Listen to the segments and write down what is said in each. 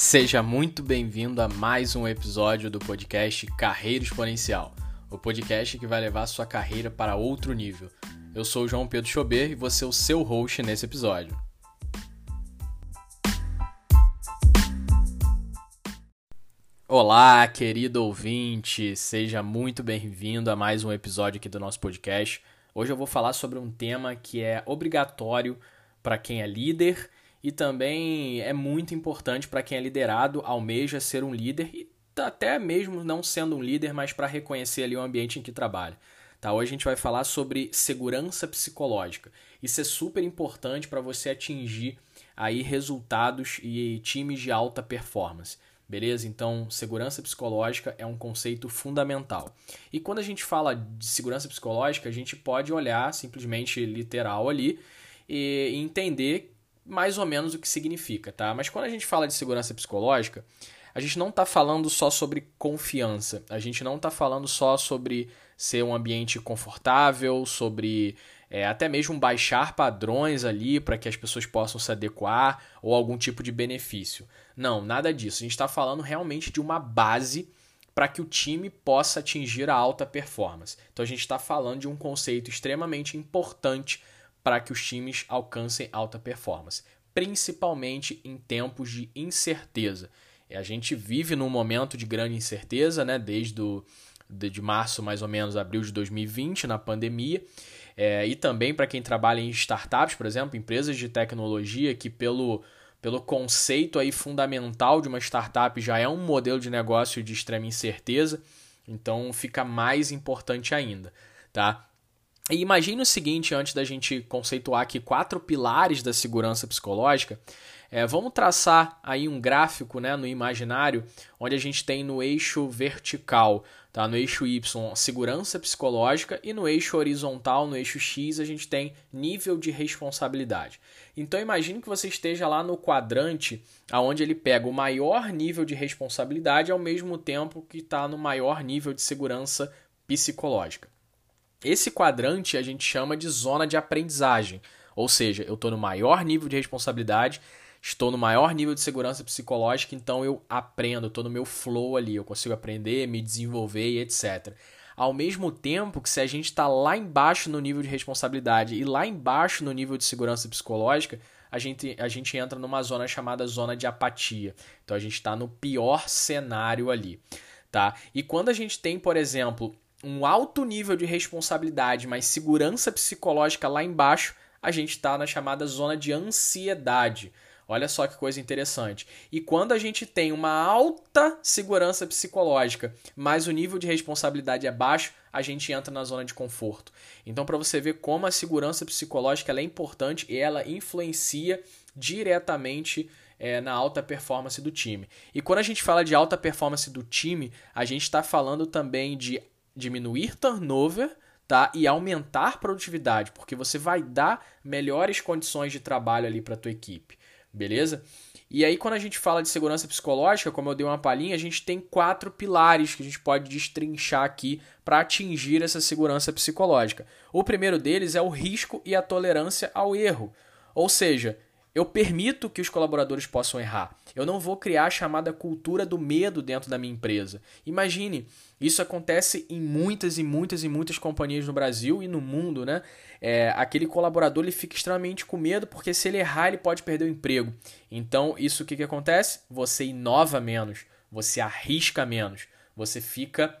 Seja muito bem-vindo a mais um episódio do podcast Carreira Exponencial, o podcast que vai levar sua carreira para outro nível. Eu sou o João Pedro Chober e vou ser o seu host nesse episódio. Olá, querido ouvinte, seja muito bem-vindo a mais um episódio aqui do nosso podcast. Hoje eu vou falar sobre um tema que é obrigatório para quem é líder e também é muito importante para quem é liderado, almeja ser um líder e até mesmo não sendo um líder, mas para reconhecer ali o ambiente em que trabalha. Tá, hoje a gente vai falar sobre segurança psicológica. Isso é super importante para você atingir aí resultados e times de alta performance. Beleza? Então, segurança psicológica é um conceito fundamental. E quando a gente fala de segurança psicológica, a gente pode olhar simplesmente literal ali e entender mais ou menos o que significa, tá? Mas quando a gente fala de segurança psicológica, a gente não está falando só sobre confiança, a gente não está falando só sobre ser um ambiente confortável, sobre é, até mesmo baixar padrões ali para que as pessoas possam se adequar ou algum tipo de benefício. Não, nada disso. A gente está falando realmente de uma base para que o time possa atingir a alta performance. Então a gente está falando de um conceito extremamente importante para que os times alcancem alta performance, principalmente em tempos de incerteza. A gente vive num momento de grande incerteza, né? Desde de março, mais ou menos, abril de 2020, na pandemia. É, e também para quem trabalha em startups, por exemplo, empresas de tecnologia que pelo, pelo conceito aí fundamental de uma startup já é um modelo de negócio de extrema incerteza, então fica mais importante ainda, tá? E imagine o seguinte, antes da gente conceituar aqui quatro pilares da segurança psicológica, é, vamos traçar aí um gráfico né, no imaginário, onde a gente tem no eixo vertical, tá, no eixo Y, segurança psicológica, e no eixo horizontal, no eixo X, a gente tem nível de responsabilidade. Então imagine que você esteja lá no quadrante, aonde ele pega o maior nível de responsabilidade ao mesmo tempo que está no maior nível de segurança psicológica. Esse quadrante a gente chama de zona de aprendizagem, ou seja, eu estou no maior nível de responsabilidade, estou no maior nível de segurança psicológica, então eu aprendo, estou no meu flow ali, eu consigo aprender, me desenvolver e etc. Ao mesmo tempo que se a gente está lá embaixo no nível de responsabilidade e lá embaixo no nível de segurança psicológica, a gente, a gente entra numa zona chamada zona de apatia. Então a gente está no pior cenário ali. Tá? E quando a gente tem, por exemplo, um alto nível de responsabilidade, mas segurança psicológica lá embaixo, a gente está na chamada zona de ansiedade. Olha só que coisa interessante. E quando a gente tem uma alta segurança psicológica, mas o nível de responsabilidade é baixo, a gente entra na zona de conforto. Então, para você ver como a segurança psicológica é importante e ela influencia diretamente é, na alta performance do time. E quando a gente fala de alta performance do time, a gente está falando também de diminuir turnover tá? e aumentar produtividade, porque você vai dar melhores condições de trabalho ali para tua equipe, beleza? E aí quando a gente fala de segurança psicológica, como eu dei uma palhinha, a gente tem quatro pilares que a gente pode destrinchar aqui para atingir essa segurança psicológica. O primeiro deles é o risco e a tolerância ao erro. Ou seja, eu permito que os colaboradores possam errar. Eu não vou criar a chamada cultura do medo dentro da minha empresa. Imagine, isso acontece em muitas e muitas e muitas companhias no Brasil e no mundo, né? É, aquele colaborador ele fica extremamente com medo porque se ele errar ele pode perder o emprego. Então isso o que, que acontece? Você inova menos, você arrisca menos, você fica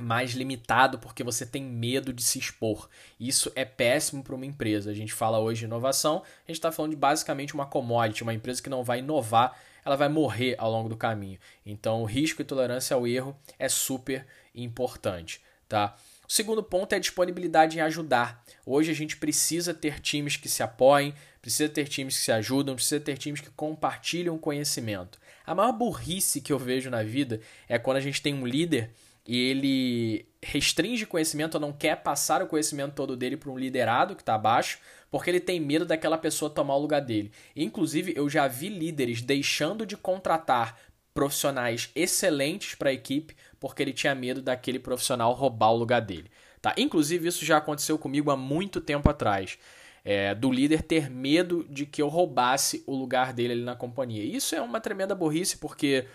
mais limitado porque você tem medo de se expor. Isso é péssimo para uma empresa. A gente fala hoje de inovação, a gente está falando de basicamente uma commodity, uma empresa que não vai inovar, ela vai morrer ao longo do caminho. Então, o risco e tolerância ao erro é super importante, tá? O segundo ponto é a disponibilidade em ajudar. Hoje a gente precisa ter times que se apoiem, precisa ter times que se ajudam, precisa ter times que compartilham conhecimento. A maior burrice que eu vejo na vida é quando a gente tem um líder e ele restringe conhecimento ou não quer passar o conhecimento todo dele para um liderado que está abaixo, porque ele tem medo daquela pessoa tomar o lugar dele. Inclusive, eu já vi líderes deixando de contratar profissionais excelentes para a equipe porque ele tinha medo daquele profissional roubar o lugar dele. Tá? Inclusive, isso já aconteceu comigo há muito tempo atrás. é, do líder ter medo de que eu roubasse o lugar dele ali na companhia. Isso é uma tremenda burrice, porque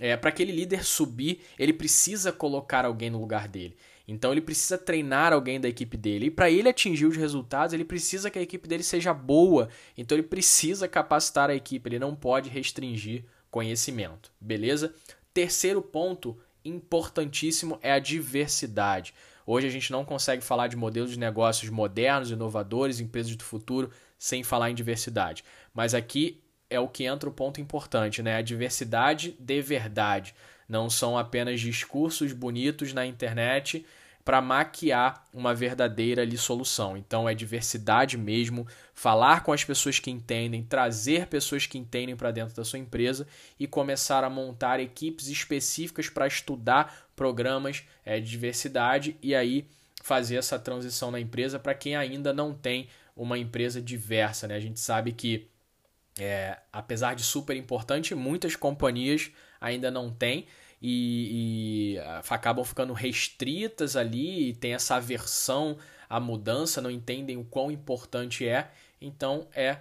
é, para aquele líder subir, ele precisa colocar alguém no lugar dele. Então ele precisa treinar alguém da equipe dele. E para ele atingir os resultados, ele precisa que a equipe dele seja boa. Então ele precisa capacitar a equipe, ele não pode restringir conhecimento. Beleza? Terceiro ponto importantíssimo é a diversidade. Hoje a gente não consegue falar de modelos de negócios modernos, inovadores, empresas do futuro, sem falar em diversidade. Mas aqui é o que entra o ponto importante, né? A diversidade de verdade. Não são apenas discursos bonitos na internet para maquiar uma verdadeira ali, solução. Então é diversidade mesmo, falar com as pessoas que entendem, trazer pessoas que entendem para dentro da sua empresa e começar a montar equipes específicas para estudar programas é, de diversidade e aí fazer essa transição na empresa para quem ainda não tem uma empresa diversa. Né? A gente sabe que é, apesar de super importante, muitas companhias ainda não têm e, e, ah, acabam ficando restritas ali tem essa aversão à mudança, não entendem o quão importante é. Então é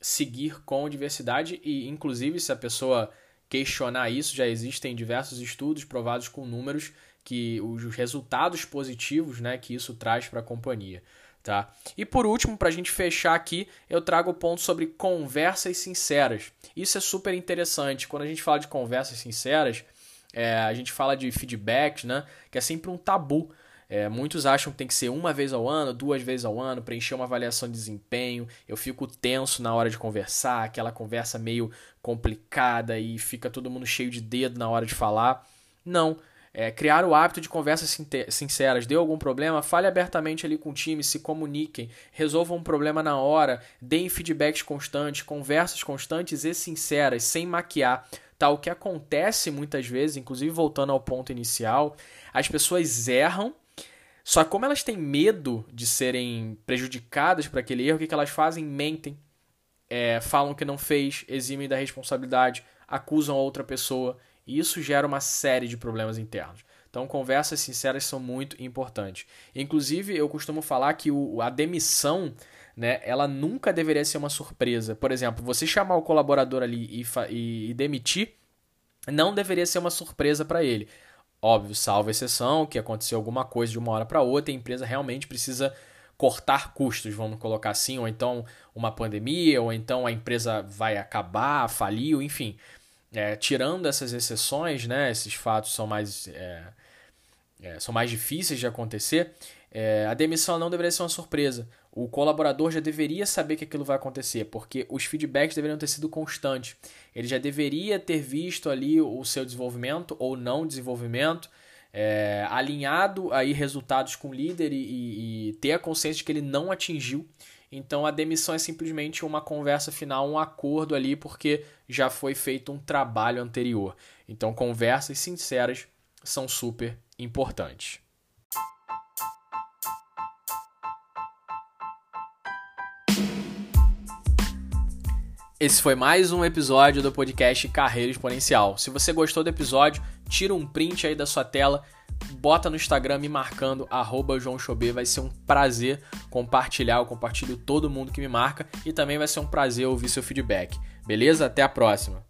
seguir com diversidade e, inclusive, se a pessoa questionar isso, já existem diversos estudos provados com números que os resultados positivos né, que isso traz para a companhia. Tá? E por último, para a gente fechar aqui, eu trago o ponto sobre conversas sinceras. Isso é super interessante. Quando a gente fala de conversas sinceras, é, a gente fala de feedback, né? Que é sempre um tabu. É, muitos acham que tem que ser uma vez ao ano, duas vezes ao ano, preencher uma avaliação de desempenho. Eu fico tenso na hora de conversar, aquela conversa meio complicada e fica todo mundo cheio de dedo na hora de falar. Não. É, criar o hábito de conversas sinceras. Deu algum problema? Fale abertamente ali com o time, se comuniquem, resolvam um problema na hora, deem feedbacks constantes, conversas constantes e sinceras, sem maquiar. Tá, o que acontece muitas vezes, inclusive voltando ao ponto inicial, as pessoas erram, só que como elas têm medo de serem prejudicadas por aquele erro, o que, que elas fazem? Mentem, é, falam que não fez, eximem da responsabilidade, acusam a outra pessoa. E isso gera uma série de problemas internos. Então, conversas sinceras são muito importantes. Inclusive, eu costumo falar que o, a demissão, né, ela nunca deveria ser uma surpresa. Por exemplo, você chamar o colaborador ali e, e, e demitir, não deveria ser uma surpresa para ele. Óbvio, salvo exceção, que aconteceu alguma coisa de uma hora para outra a empresa realmente precisa cortar custos, vamos colocar assim, ou então uma pandemia, ou então a empresa vai acabar, faliu, enfim. É, tirando essas exceções, né, esses fatos são mais, é, é, são mais difíceis de acontecer, é, a demissão não deveria ser uma surpresa. O colaborador já deveria saber que aquilo vai acontecer, porque os feedbacks deveriam ter sido constantes. Ele já deveria ter visto ali o seu desenvolvimento ou não desenvolvimento, é, alinhado aí resultados com o líder e, e, e ter a consciência de que ele não atingiu então a demissão é simplesmente uma conversa final, um acordo ali, porque já foi feito um trabalho anterior. Então conversas sinceras são super importantes. Esse foi mais um episódio do podcast Carreira Exponencial. Se você gostou do episódio, tira um print aí da sua tela bota no Instagram me marcando, arroba João Chobê. Vai ser um prazer compartilhar. Eu compartilho todo mundo que me marca e também vai ser um prazer ouvir seu feedback. Beleza? Até a próxima.